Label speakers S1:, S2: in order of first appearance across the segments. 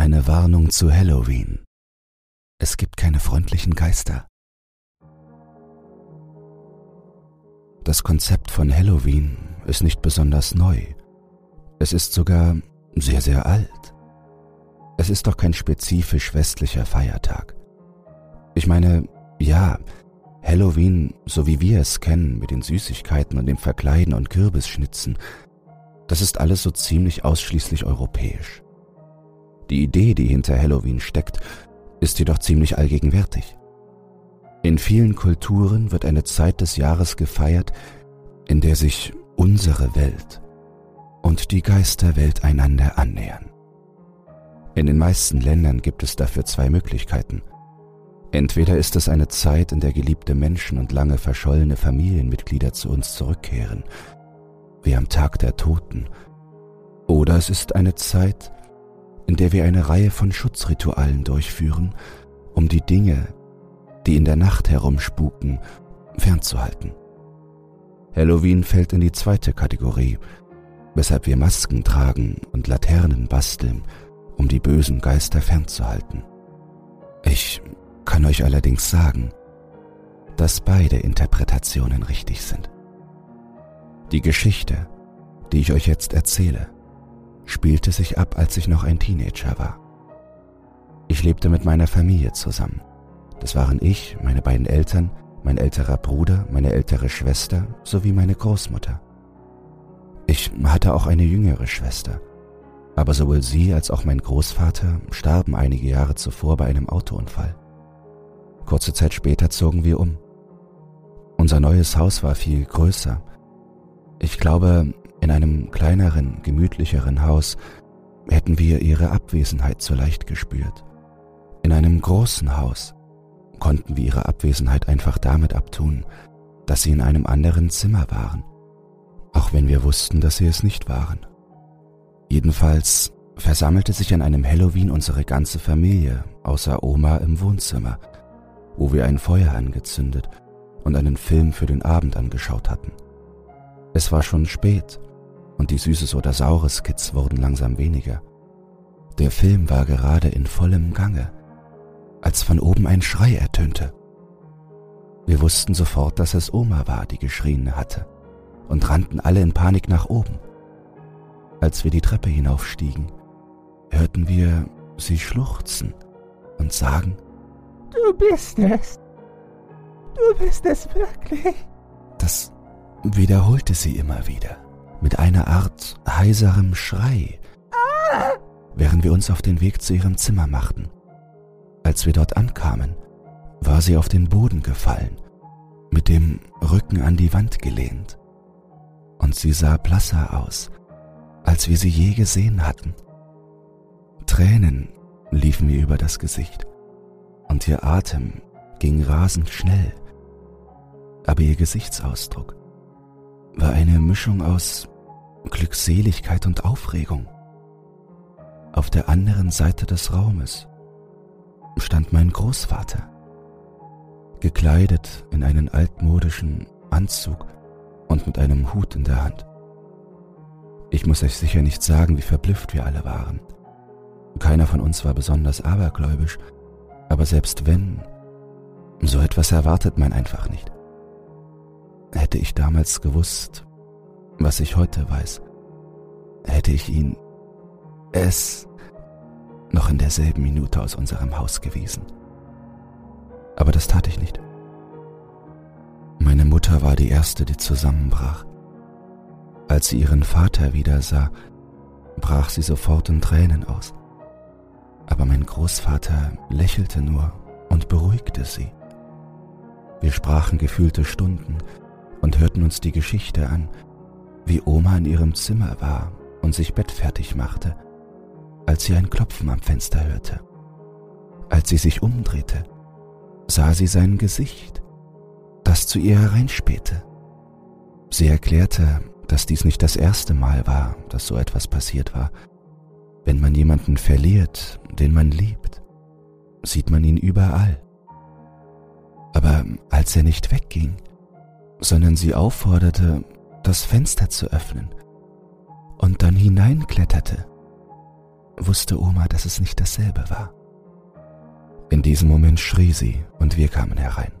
S1: Eine Warnung zu Halloween. Es gibt keine freundlichen Geister. Das Konzept von Halloween ist nicht besonders neu. Es ist sogar sehr, sehr alt. Es ist doch kein spezifisch westlicher Feiertag. Ich meine, ja, Halloween, so wie wir es kennen, mit den Süßigkeiten und dem Verkleiden und Kürbisschnitzen, das ist alles so ziemlich ausschließlich europäisch. Die Idee, die hinter Halloween steckt, ist jedoch ziemlich allgegenwärtig. In vielen Kulturen wird eine Zeit des Jahres gefeiert, in der sich unsere Welt und die Geisterwelt einander annähern. In den meisten Ländern gibt es dafür zwei Möglichkeiten. Entweder ist es eine Zeit, in der geliebte Menschen und lange verschollene Familienmitglieder zu uns zurückkehren, wie am Tag der Toten, oder es ist eine Zeit, in der wir eine Reihe von Schutzritualen durchführen, um die Dinge, die in der Nacht herumspuken, fernzuhalten. Halloween fällt in die zweite Kategorie, weshalb wir Masken tragen und Laternen basteln, um die bösen Geister fernzuhalten. Ich kann euch allerdings sagen, dass beide Interpretationen richtig sind. Die Geschichte, die ich euch jetzt erzähle, spielte sich ab, als ich noch ein Teenager war. Ich lebte mit meiner Familie zusammen. Das waren ich, meine beiden Eltern, mein älterer Bruder, meine ältere Schwester sowie meine Großmutter. Ich hatte auch eine jüngere Schwester, aber sowohl sie als auch mein Großvater starben einige Jahre zuvor bei einem Autounfall. Kurze Zeit später zogen wir um. Unser neues Haus war viel größer. Ich glaube, in einem kleineren, gemütlicheren Haus hätten wir ihre Abwesenheit so leicht gespürt. In einem großen Haus konnten wir ihre Abwesenheit einfach damit abtun, dass sie in einem anderen Zimmer waren, auch wenn wir wussten, dass sie es nicht waren. Jedenfalls versammelte sich an einem Halloween unsere ganze Familie, außer Oma im Wohnzimmer, wo wir ein Feuer angezündet und einen Film für den Abend angeschaut hatten. Es war schon spät und die Süßes oder Saures Kids wurden langsam weniger. Der Film war gerade in vollem Gange, als von oben ein Schrei ertönte. Wir wussten sofort, dass es Oma war, die geschrien hatte, und rannten alle in Panik nach oben. Als wir die Treppe hinaufstiegen, hörten wir sie schluchzen und sagen,
S2: Du bist es. Du bist es wirklich.
S1: Das wiederholte sie immer wieder mit einer Art heiserem Schrei, während wir uns auf den Weg zu ihrem Zimmer machten. Als wir dort ankamen, war sie auf den Boden gefallen, mit dem Rücken an die Wand gelehnt. Und sie sah blasser aus, als wir sie je gesehen hatten. Tränen liefen mir über das Gesicht und ihr Atem ging rasend schnell, aber ihr Gesichtsausdruck war eine Mischung aus Glückseligkeit und Aufregung. Auf der anderen Seite des Raumes stand mein Großvater, gekleidet in einen altmodischen Anzug und mit einem Hut in der Hand. Ich muss euch sicher nicht sagen, wie verblüfft wir alle waren. Keiner von uns war besonders abergläubisch, aber selbst wenn, so etwas erwartet man einfach nicht. Hätte ich damals gewusst, was ich heute weiß, hätte ich ihn, es, noch in derselben Minute aus unserem Haus gewiesen. Aber das tat ich nicht. Meine Mutter war die erste, die zusammenbrach. Als sie ihren Vater wieder sah, brach sie sofort in Tränen aus. Aber mein Großvater lächelte nur und beruhigte sie. Wir sprachen gefühlte Stunden und hörten uns die Geschichte an, wie Oma in ihrem Zimmer war und sich bettfertig machte, als sie ein Klopfen am Fenster hörte. Als sie sich umdrehte, sah sie sein Gesicht, das zu ihr hereinspähte. Sie erklärte, dass dies nicht das erste Mal war, dass so etwas passiert war. Wenn man jemanden verliert, den man liebt, sieht man ihn überall. Aber als er nicht wegging, sondern sie aufforderte, das Fenster zu öffnen und dann hineinkletterte, wusste Oma, dass es nicht dasselbe war. In diesem Moment schrie sie und wir kamen herein.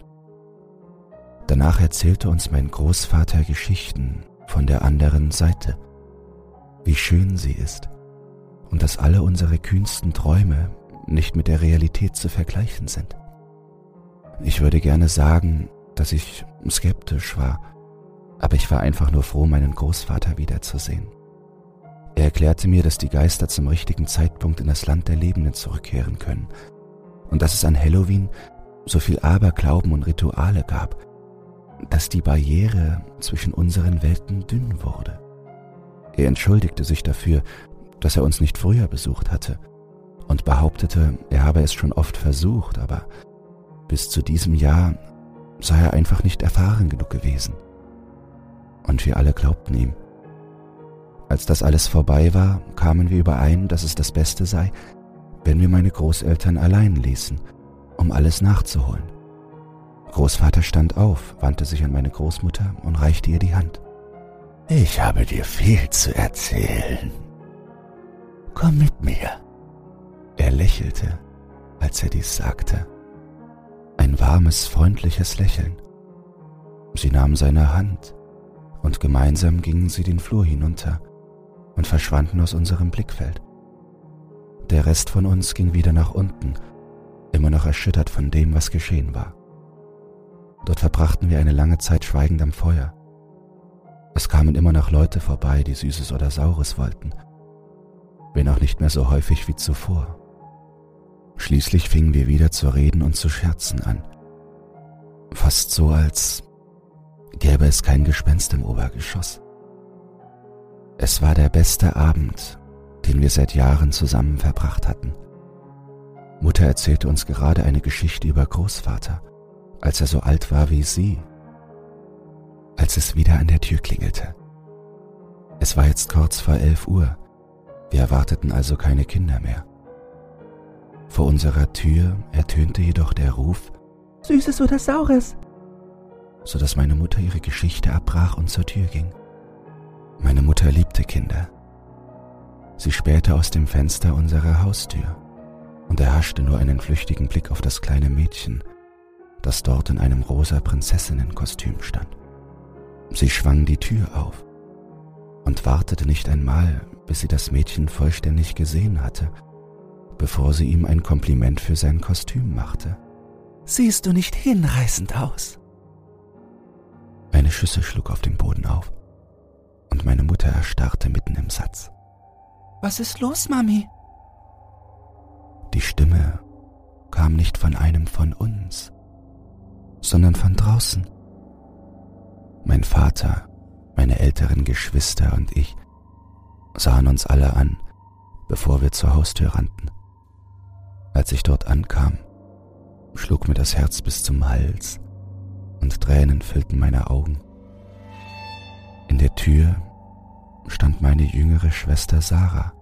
S1: Danach erzählte uns mein Großvater Geschichten von der anderen Seite, wie schön sie ist und dass alle unsere kühnsten Träume nicht mit der Realität zu vergleichen sind. Ich würde gerne sagen, dass ich skeptisch war, aber ich war einfach nur froh, meinen Großvater wiederzusehen. Er erklärte mir, dass die Geister zum richtigen Zeitpunkt in das Land der Lebenden zurückkehren können und dass es an Halloween so viel Aberglauben und Rituale gab, dass die Barriere zwischen unseren Welten dünn wurde. Er entschuldigte sich dafür, dass er uns nicht früher besucht hatte und behauptete, er habe es schon oft versucht, aber bis zu diesem Jahr sei er einfach nicht erfahren genug gewesen. Und wir alle glaubten ihm. Als das alles vorbei war, kamen wir überein, dass es das Beste sei, wenn wir meine Großeltern allein ließen, um alles nachzuholen. Großvater stand auf, wandte sich an meine Großmutter und reichte ihr die Hand.
S2: Ich habe dir viel zu erzählen. Komm mit mir.
S1: Er lächelte, als er dies sagte. Ein warmes, freundliches Lächeln. Sie nahm seine Hand und gemeinsam gingen sie den Flur hinunter und verschwanden aus unserem Blickfeld. Der Rest von uns ging wieder nach unten, immer noch erschüttert von dem, was geschehen war. Dort verbrachten wir eine lange Zeit schweigend am Feuer. Es kamen immer noch Leute vorbei, die Süßes oder Saures wollten, wenn auch nicht mehr so häufig wie zuvor. Schließlich fingen wir wieder zu reden und zu scherzen an. Fast so, als gäbe es kein Gespenst im Obergeschoss. Es war der beste Abend, den wir seit Jahren zusammen verbracht hatten. Mutter erzählte uns gerade eine Geschichte über Großvater, als er so alt war wie sie, als es wieder an der Tür klingelte. Es war jetzt kurz vor elf Uhr, wir erwarteten also keine Kinder mehr. Vor unserer Tür ertönte jedoch der Ruf
S2: Süßes oder Saures,
S1: so dass meine Mutter ihre Geschichte abbrach und zur Tür ging. Meine Mutter liebte Kinder. Sie spähte aus dem Fenster unserer Haustür und erhaschte nur einen flüchtigen Blick auf das kleine Mädchen, das dort in einem rosa Prinzessinnenkostüm stand. Sie schwang die Tür auf und wartete nicht einmal, bis sie das Mädchen vollständig gesehen hatte, bevor sie ihm ein Kompliment für sein Kostüm machte.
S2: Siehst du nicht hinreißend aus?
S1: Eine Schüssel schlug auf den Boden auf und meine Mutter erstarrte mitten im Satz.
S2: Was ist los, Mami?
S1: Die Stimme kam nicht von einem von uns, sondern von draußen. Mein Vater, meine älteren Geschwister und ich sahen uns alle an, bevor wir zur Haustür rannten. Als ich dort ankam, schlug mir das Herz bis zum Hals und Tränen füllten meine Augen. In der Tür stand meine jüngere Schwester Sarah.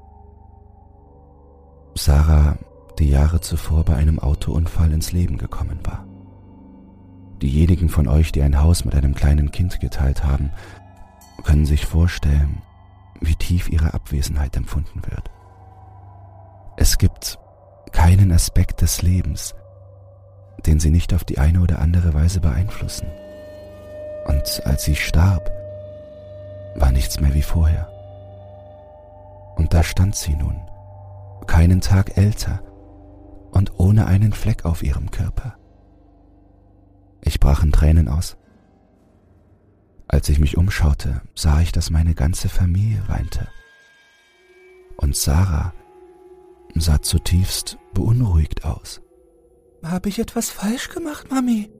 S1: Sarah, die Jahre zuvor bei einem Autounfall ins Leben gekommen war. Diejenigen von euch, die ein Haus mit einem kleinen Kind geteilt haben, können sich vorstellen, wie tief ihre Abwesenheit empfunden wird. Es gibt keinen Aspekt des Lebens, den sie nicht auf die eine oder andere Weise beeinflussen. Und als sie starb, war nichts mehr wie vorher. Und da stand sie nun, keinen Tag älter und ohne einen Fleck auf ihrem Körper. Ich brach in Tränen aus. Als ich mich umschaute, sah ich, dass meine ganze Familie weinte. Und Sarah sah zutiefst beunruhigt aus.
S2: Habe ich etwas falsch gemacht, Mami?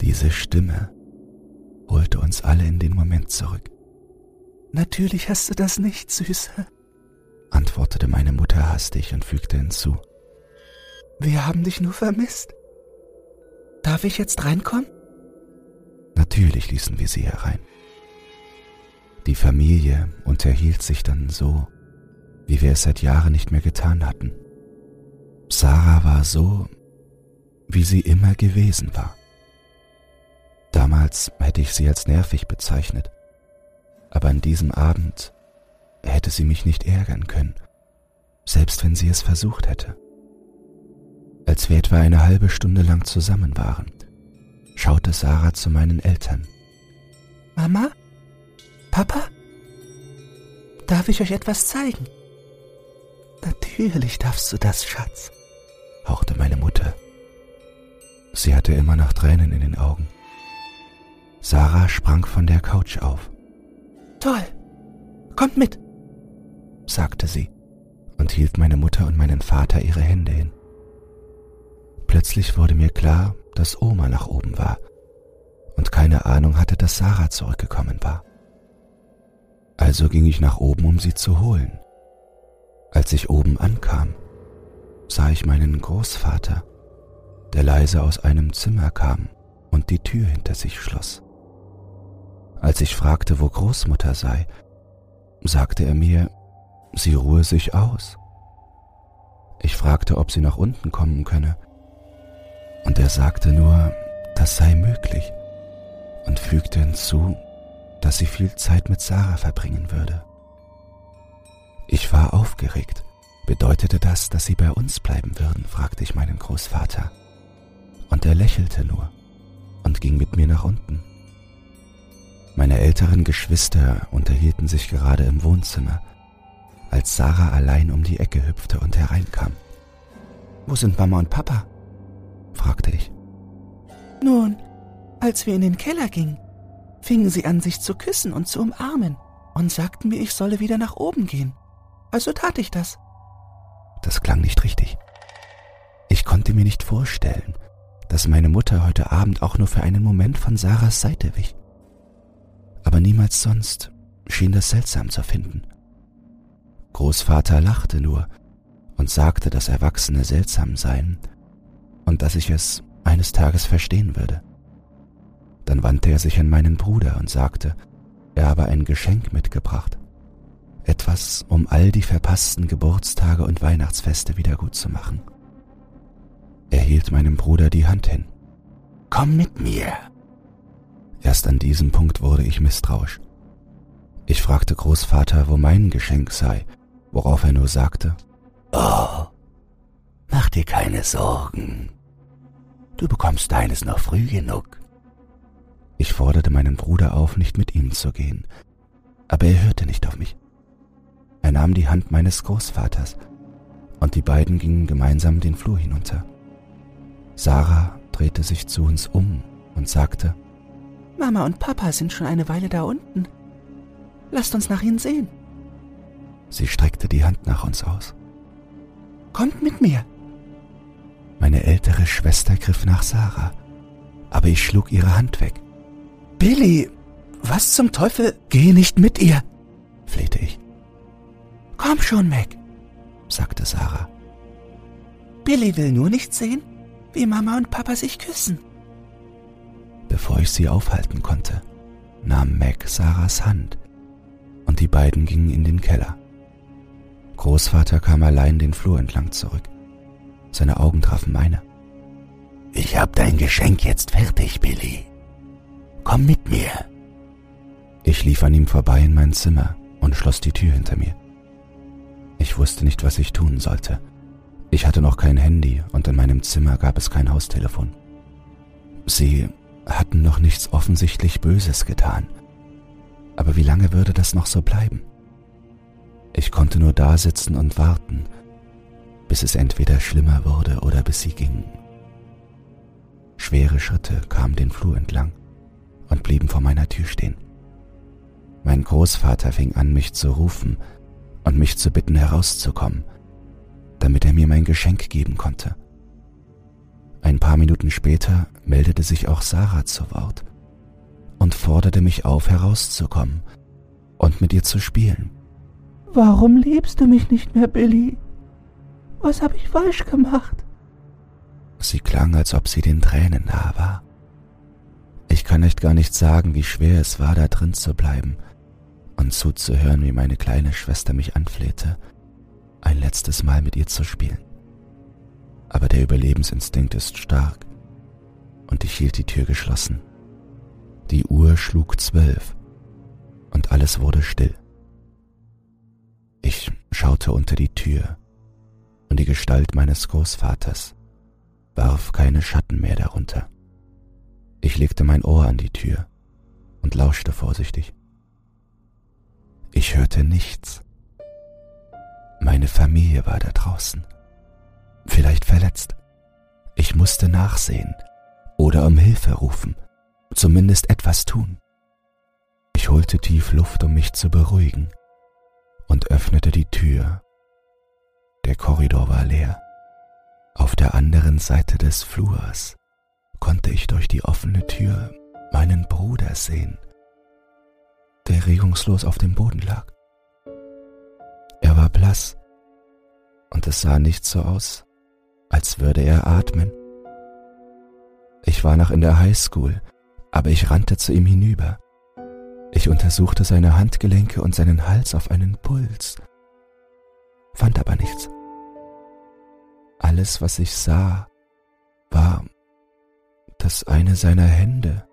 S1: Diese Stimme holte uns alle in den Moment zurück.
S2: Natürlich hast du das nicht, Süße,
S1: antwortete meine Mutter hastig und fügte hinzu.
S2: Wir haben dich nur vermisst. Darf ich jetzt reinkommen?
S1: Natürlich ließen wir sie herein. Die Familie unterhielt sich dann so, wie wir es seit Jahren nicht mehr getan hatten. Sarah war so, wie sie immer gewesen war. Damals hätte ich sie als nervig bezeichnet, aber an diesem Abend hätte sie mich nicht ärgern können, selbst wenn sie es versucht hätte. Als wir etwa eine halbe Stunde lang zusammen waren, schaute Sarah zu meinen Eltern.
S3: Mama? Papa? Darf ich euch etwas zeigen? Natürlich darfst du das, Schatz,
S1: hauchte meine Mutter. Sie hatte immer noch Tränen in den Augen. Sarah sprang von der Couch auf.
S3: Toll, kommt mit,
S1: sagte sie und hielt meine Mutter und meinen Vater ihre Hände hin. Plötzlich wurde mir klar, dass Oma nach oben war und keine Ahnung hatte, dass Sarah zurückgekommen war. Also ging ich nach oben, um sie zu holen. Als ich oben ankam, sah ich meinen Großvater, der leise aus einem Zimmer kam und die Tür hinter sich schloss. Als ich fragte, wo Großmutter sei, sagte er mir, sie ruhe sich aus. Ich fragte, ob sie nach unten kommen könne, und er sagte nur, das sei möglich und fügte hinzu, dass sie viel Zeit mit Sarah verbringen würde. Ich war aufgeregt. Bedeutete das, dass sie bei uns bleiben würden? fragte ich meinen Großvater. Und er lächelte nur und ging mit mir nach unten. Meine älteren Geschwister unterhielten sich gerade im Wohnzimmer, als Sarah allein um die Ecke hüpfte und hereinkam.
S3: Wo sind Mama und Papa? fragte ich. Nun, als wir in den Keller gingen, fingen sie an, sich zu küssen und zu umarmen und sagten mir, ich solle wieder nach oben gehen. Also tat ich das.
S1: Das klang nicht richtig. Ich konnte mir nicht vorstellen, dass meine Mutter heute Abend auch nur für einen Moment von Sarahs Seite wich. Aber niemals sonst schien das seltsam zu finden. Großvater lachte nur und sagte, dass Erwachsene seltsam seien und dass ich es eines Tages verstehen würde. Dann wandte er sich an meinen Bruder und sagte, er habe ein Geschenk mitgebracht. Etwas, um all die verpassten Geburtstage und Weihnachtsfeste wiedergutzumachen. Er hielt meinem Bruder die Hand hin.
S2: Komm mit mir.
S1: Erst an diesem Punkt wurde ich misstrauisch. Ich fragte Großvater, wo mein Geschenk sei, worauf er nur sagte,
S2: Oh, mach dir keine Sorgen. Du bekommst deines noch früh genug.
S1: Ich forderte meinen Bruder auf, nicht mit ihm zu gehen, aber er hörte nicht auf mich. Er nahm die Hand meines Großvaters und die beiden gingen gemeinsam den Flur hinunter. Sarah drehte sich zu uns um und sagte,
S3: Mama und Papa sind schon eine Weile da unten. Lasst uns nach ihnen sehen.
S1: Sie streckte die Hand nach uns aus.
S3: Kommt mit mir.
S1: Meine ältere Schwester griff nach Sarah, aber ich schlug ihre Hand weg.
S3: Billy, was zum Teufel?
S1: Geh nicht mit ihr, flehte ich.
S3: Komm schon, Mac, sagte Sarah. Billy will nur nicht sehen, wie Mama und Papa sich küssen.
S1: Bevor ich sie aufhalten konnte, nahm Mac Sarahs Hand und die beiden gingen in den Keller. Großvater kam allein den Flur entlang zurück. Seine Augen trafen meine.
S2: Ich hab dein Geschenk jetzt fertig, Billy. Komm mit mir.
S1: Ich lief an ihm vorbei in mein Zimmer und schloss die Tür hinter mir. Ich wusste nicht, was ich tun sollte. Ich hatte noch kein Handy und in meinem Zimmer gab es kein Haustelefon. Sie hatten noch nichts offensichtlich Böses getan. Aber wie lange würde das noch so bleiben? Ich konnte nur da sitzen und warten, bis es entweder schlimmer wurde oder bis sie gingen. Schwere Schritte kamen den Flur entlang und blieben vor meiner Tür stehen. Mein Großvater fing an, mich zu rufen und mich zu bitten, herauszukommen, damit er mir mein Geschenk geben konnte. Ein paar Minuten später meldete sich auch Sarah zu Wort und forderte mich auf, herauszukommen und mit ihr zu spielen.
S3: Warum liebst du mich nicht mehr, Billy? Was habe ich falsch gemacht?
S1: Sie klang, als ob sie den Tränen nahe war. Ich kann echt gar nicht sagen, wie schwer es war, da drin zu bleiben und zuzuhören, wie meine kleine Schwester mich anflehte, ein letztes Mal mit ihr zu spielen. Aber der Überlebensinstinkt ist stark und ich hielt die Tür geschlossen. Die Uhr schlug zwölf und alles wurde still. Ich schaute unter die Tür und die Gestalt meines Großvaters warf keine Schatten mehr darunter. Ich legte mein Ohr an die Tür und lauschte vorsichtig. Ich hörte nichts. Meine Familie war da draußen. Vielleicht verletzt. Ich musste nachsehen oder um Hilfe rufen, zumindest etwas tun. Ich holte tief Luft, um mich zu beruhigen, und öffnete die Tür. Der Korridor war leer. Auf der anderen Seite des Flurs konnte ich durch die offene Tür meinen Bruder sehen, der regungslos auf dem Boden lag. Er war blass und es sah nicht so aus, als würde er atmen. Ich war noch in der Highschool, aber ich rannte zu ihm hinüber. Ich untersuchte seine Handgelenke und seinen Hals auf einen Puls, fand aber nichts. Alles, was ich sah, war, dass eine seiner Hände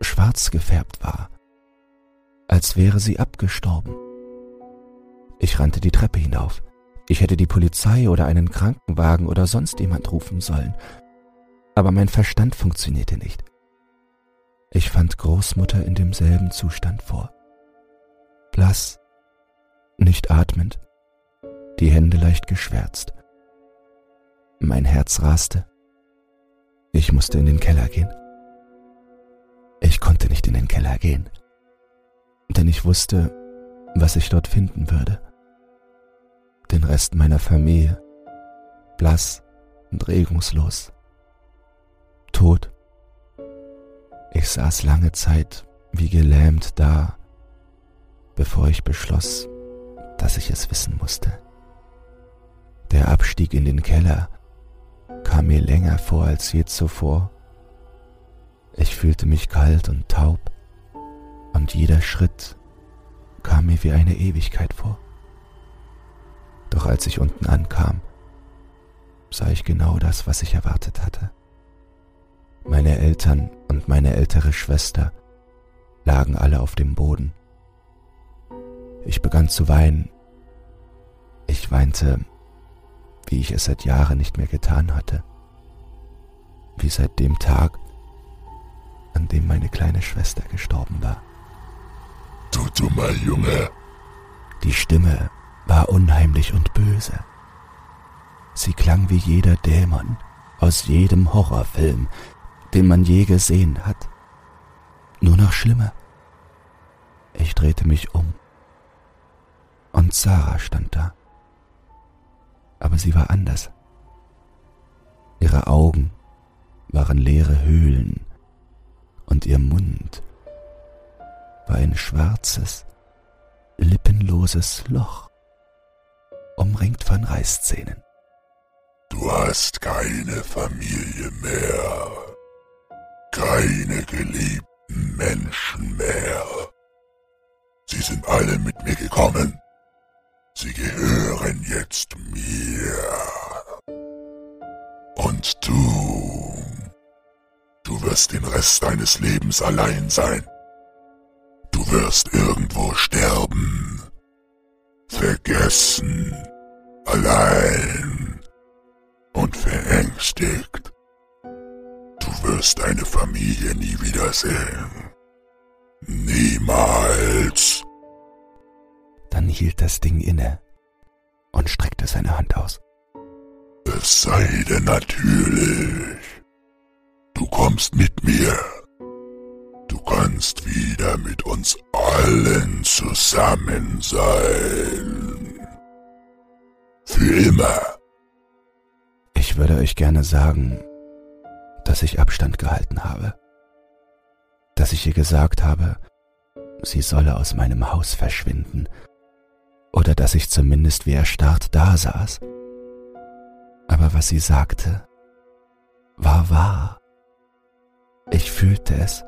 S1: schwarz gefärbt war, als wäre sie abgestorben. Ich rannte die Treppe hinauf. Ich hätte die Polizei oder einen Krankenwagen oder sonst jemand rufen sollen, aber mein Verstand funktionierte nicht. Ich fand Großmutter in demselben Zustand vor. Blass, nicht atmend, die Hände leicht geschwärzt. Mein Herz raste. Ich musste in den Keller gehen. Ich konnte nicht in den Keller gehen, denn ich wusste, was ich dort finden würde. Den Rest meiner Familie, blass und regungslos tot. Ich saß lange Zeit wie gelähmt da, bevor ich beschloss, dass ich es wissen musste. Der Abstieg in den Keller kam mir länger vor als je zuvor. Ich fühlte mich kalt und taub, und jeder Schritt kam mir wie eine Ewigkeit vor. Doch als ich unten ankam, sah ich genau das, was ich erwartet hatte. Meine Eltern und meine ältere Schwester lagen alle auf dem Boden. Ich begann zu weinen. Ich weinte, wie ich es seit Jahren nicht mehr getan hatte. Wie seit dem Tag, an dem meine kleine Schwester gestorben war.
S4: Du dummer Junge.
S1: Die Stimme war unheimlich und böse. Sie klang wie jeder Dämon aus jedem Horrorfilm, den man je gesehen hat. Nur noch schlimmer. Ich drehte mich um. Und Sarah stand da. Aber sie war anders. Ihre Augen waren leere Höhlen und ihr Mund war ein schwarzes, lippenloses Loch, umringt von Reißzähnen.
S4: Du hast keine Familie mehr keine geliebten Menschen mehr. Sie sind alle mit mir gekommen. Sie gehören jetzt mir. Und du, du wirst den Rest deines Lebens allein sein. Du wirst irgendwo sterben. Vergessen. Allein. Und verängstigt. Du wirst deine Familie nie wiedersehen. Niemals.
S1: Dann hielt das Ding inne und streckte seine Hand aus.
S4: Es sei denn natürlich. Du kommst mit mir. Kannst wieder mit uns allen zusammen sein. Für immer.
S1: Ich würde euch gerne sagen, dass ich Abstand gehalten habe, dass ich ihr gesagt habe, sie solle aus meinem Haus verschwinden, oder dass ich zumindest wie erstarrt dasaß. Aber was sie sagte, war wahr. Ich fühlte es,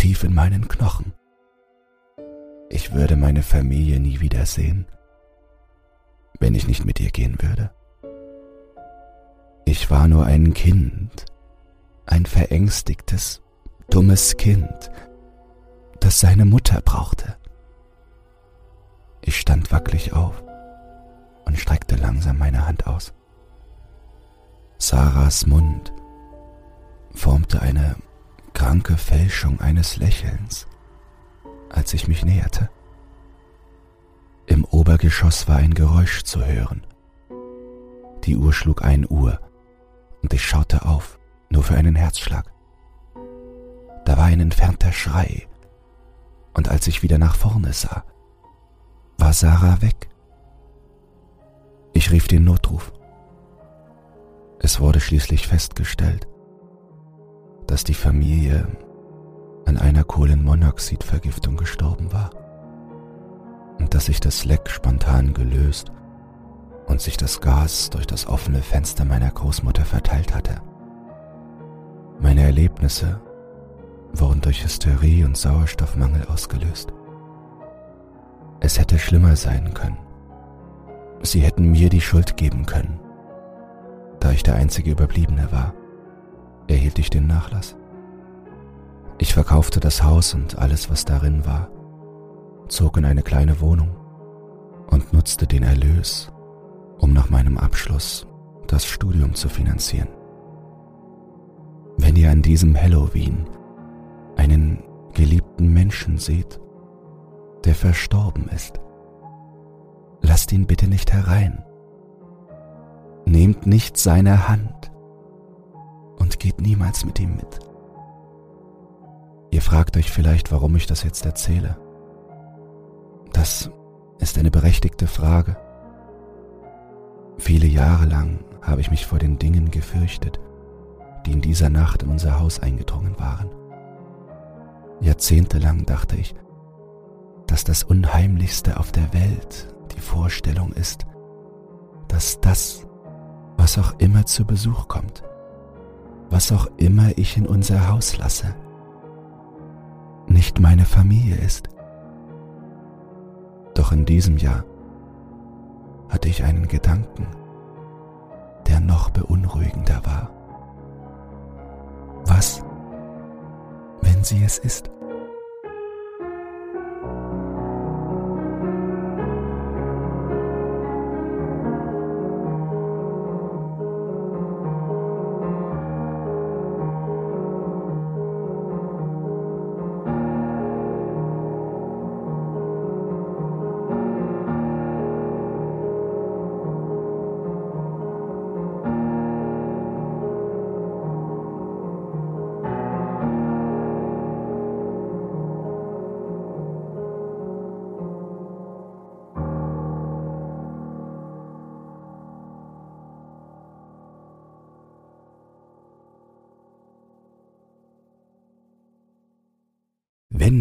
S1: tief in meinen Knochen. Ich würde meine Familie nie wiedersehen, wenn ich nicht mit ihr gehen würde. Ich war nur ein Kind, ein verängstigtes, dummes Kind, das seine Mutter brauchte. Ich stand wackelig auf und streckte langsam meine Hand aus. Sarahs Mund formte eine kranke Fälschung eines Lächelns, als ich mich näherte. Im Obergeschoss war ein Geräusch zu hören. Die Uhr schlug ein Uhr und ich schaute auf, nur für einen Herzschlag. Da war ein entfernter Schrei, und als ich wieder nach vorne sah, war Sarah weg. Ich rief den Notruf. Es wurde schließlich festgestellt, dass die Familie an einer Kohlenmonoxidvergiftung gestorben war und dass sich das Leck spontan gelöst und sich das Gas durch das offene Fenster meiner Großmutter verteilt hatte. Meine Erlebnisse wurden durch Hysterie und Sauerstoffmangel ausgelöst. Es hätte schlimmer sein können. Sie hätten mir die Schuld geben können. Da ich der einzige Überbliebene war, erhielt ich den Nachlass. Ich verkaufte das Haus und alles, was darin war, zog in eine kleine Wohnung und nutzte den Erlös, um nach meinem Abschluss das Studium zu finanzieren. Wenn ihr an diesem Halloween einen geliebten Menschen seht, der verstorben ist, lasst ihn bitte nicht herein. Nehmt nicht seine Hand und geht niemals mit ihm mit. Ihr fragt euch vielleicht, warum ich das jetzt erzähle. Das ist eine berechtigte Frage. Viele Jahre lang habe ich mich vor den Dingen gefürchtet, die in dieser Nacht in unser Haus eingedrungen waren. Jahrzehntelang dachte ich, dass das Unheimlichste auf der Welt die Vorstellung ist, dass das, was auch immer zu Besuch kommt, was auch immer ich in unser Haus lasse, nicht meine Familie ist. Doch in diesem Jahr hatte ich einen Gedanken, der noch beunruhigender war. Was, wenn sie es ist?